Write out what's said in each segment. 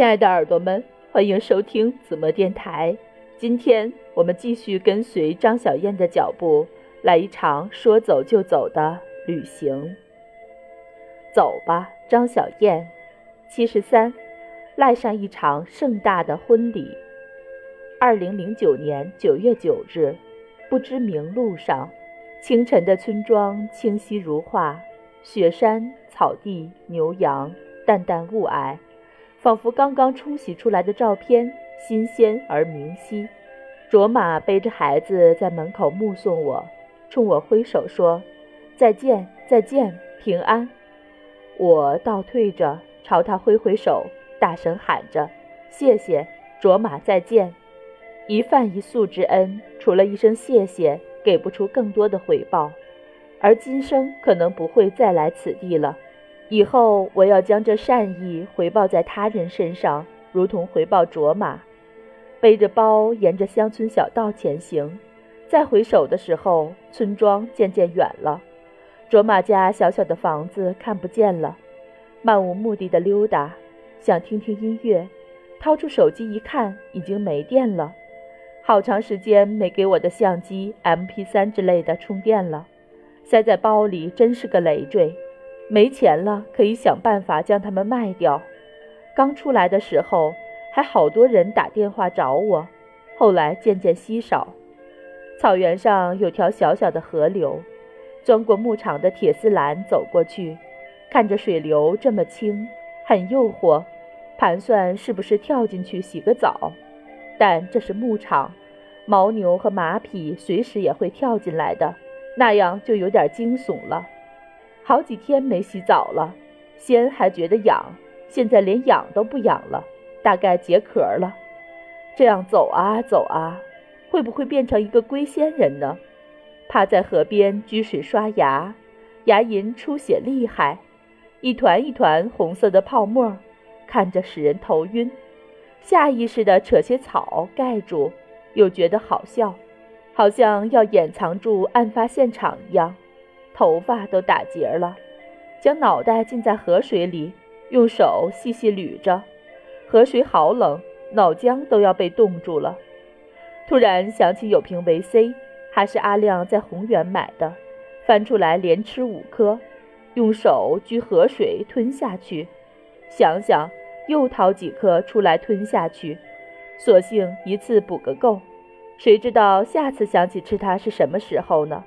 亲爱的耳朵们，欢迎收听子墨电台。今天我们继续跟随张小燕的脚步，来一场说走就走的旅行。走吧，张小燕。七十三，赖上一场盛大的婚礼。二零零九年九月九日，不知名路上，清晨的村庄清晰如画，雪山、草地、牛羊，淡淡雾霭。仿佛刚刚冲洗出来的照片，新鲜而明晰。卓玛背着孩子在门口目送我，冲我挥手说：“再见，再见，平安。”我倒退着朝他挥挥手，大声喊着：“谢谢，卓玛，再见。”一饭一宿之恩，除了一声谢谢，给不出更多的回报，而今生可能不会再来此地了。以后我要将这善意回报在他人身上，如同回报卓玛。背着包沿着乡村小道前行，再回首的时候，村庄渐渐远了，卓玛家小小的房子看不见了。漫无目的的溜达，想听听音乐，掏出手机一看，已经没电了。好长时间没给我的相机、MP3 之类的充电了，塞在包里真是个累赘。没钱了，可以想办法将它们卖掉。刚出来的时候，还好多人打电话找我，后来渐渐稀少。草原上有条小小的河流，钻过牧场的铁丝栏走过去，看着水流这么清，很诱惑，盘算是不是跳进去洗个澡。但这是牧场，牦牛和马匹随时也会跳进来的，那样就有点惊悚了。好几天没洗澡了，先还觉得痒，现在连痒都不痒了，大概解渴了。这样走啊走啊，会不会变成一个龟仙人呢？趴在河边掬水刷牙，牙龈出血厉害，一团一团红色的泡沫，看着使人头晕。下意识地扯些草盖住，又觉得好笑，好像要掩藏住案发现场一样。头发都打结了，将脑袋浸在河水里，用手细细捋着。河水好冷，脑浆都要被冻住了。突然想起有瓶维 C，还是阿亮在宏源买的，翻出来连吃五颗，用手掬河水吞下去。想想又掏几颗出来吞下去，索性一次补个够。谁知道下次想起吃它是什么时候呢？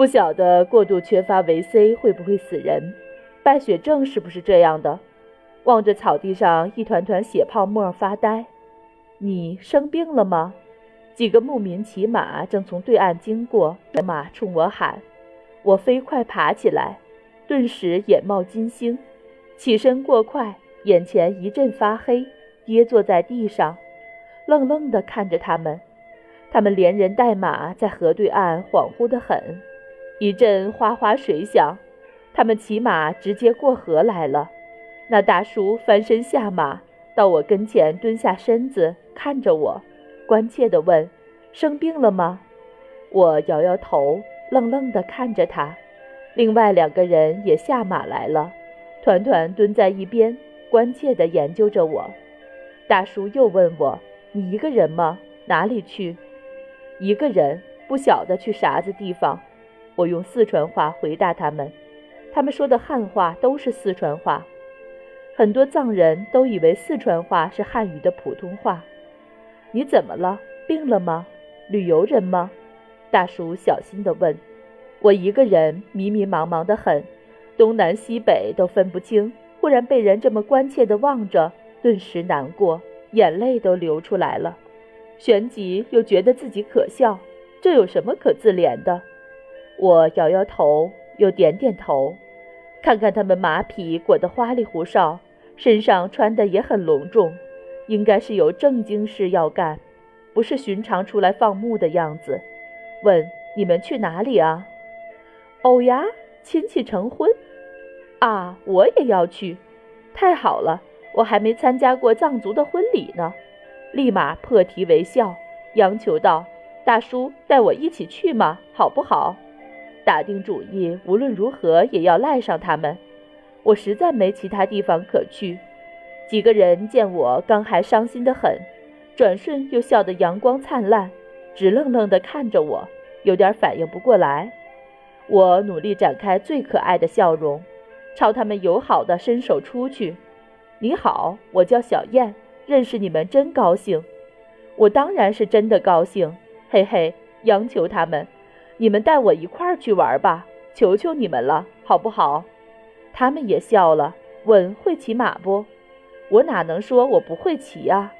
不晓得过度缺乏维 C 会不会死人？败血症是不是这样的？望着草地上一团团血泡沫发呆。你生病了吗？几个牧民骑马正从对岸经过，马冲我喊。我飞快爬起来，顿时眼冒金星，起身过快，眼前一阵发黑，跌坐在地上，愣愣地看着他们。他们连人带马在河对岸，恍惚得很。一阵哗哗水响，他们骑马直接过河来了。那大叔翻身下马，到我跟前蹲下身子，看着我，关切地问：“生病了吗？”我摇摇头，愣愣地看着他。另外两个人也下马来了，团团蹲在一边，关切地研究着我。大叔又问我：“你一个人吗？哪里去？”“一个人，不晓得去啥子地方。”我用四川话回答他们，他们说的汉话都是四川话。很多藏人都以为四川话是汉语的普通话。你怎么了？病了吗？旅游人吗？大叔小心地问。我一个人迷迷茫茫的很，东南西北都分不清。忽然被人这么关切地望着，顿时难过，眼泪都流出来了。旋即又觉得自己可笑，这有什么可自怜的？我摇摇头，又点点头，看看他们马匹裹得花里胡哨，身上穿的也很隆重，应该是有正经事要干，不是寻常出来放牧的样子。问你们去哪里啊？哦呀，亲戚成婚啊，我也要去。太好了，我还没参加过藏族的婚礼呢。立马破涕为笑，央求道：“大叔，带我一起去嘛，好不好？”打定主意，无论如何也要赖上他们。我实在没其他地方可去。几个人见我刚还伤心的很，转瞬又笑得阳光灿烂，直愣愣地看着我，有点反应不过来。我努力展开最可爱的笑容，朝他们友好地伸手出去。你好，我叫小燕，认识你们真高兴。我当然是真的高兴，嘿嘿，央求他们，你们带我一块儿去玩吧，求求你们了，好不好？他们也笑了，问会骑马不？我哪能说我不会骑呀？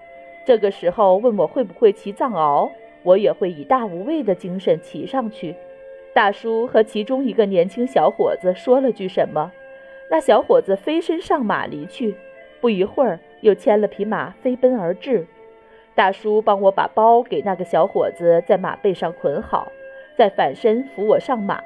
这个时候问我会不会骑藏獒，我也会以大无畏的精神骑上去。大叔和其中一个年轻小伙子说了句什么，那小伙子飞身上马离去，不一会儿又牵了匹马飞奔而至。大叔帮我把包给那个小伙子在马背上捆好，再反身扶我上马。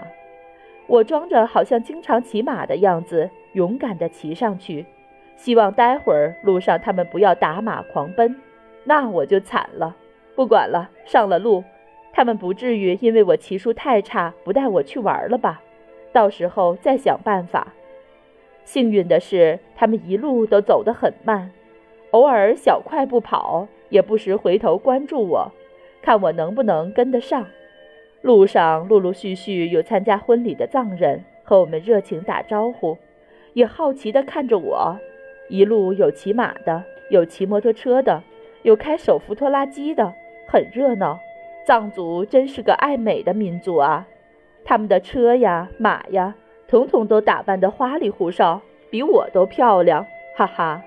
我装着好像经常骑马的样子，勇敢地骑上去。希望待会儿路上他们不要打马狂奔，那我就惨了。不管了，上了路，他们不至于因为我骑术太差不带我去玩了吧？到时候再想办法。幸运的是，他们一路都走得很慢，偶尔小快步跑，也不时回头关注我，看我能不能跟得上。路上陆陆续续有参加婚礼的藏人和我们热情打招呼，也好奇地看着我。一路有骑马的，有骑摩托车的，有开手扶拖拉机的，很热闹。藏族真是个爱美的民族啊！他们的车呀、马呀，统统都打扮得花里胡哨，比我都漂亮，哈哈。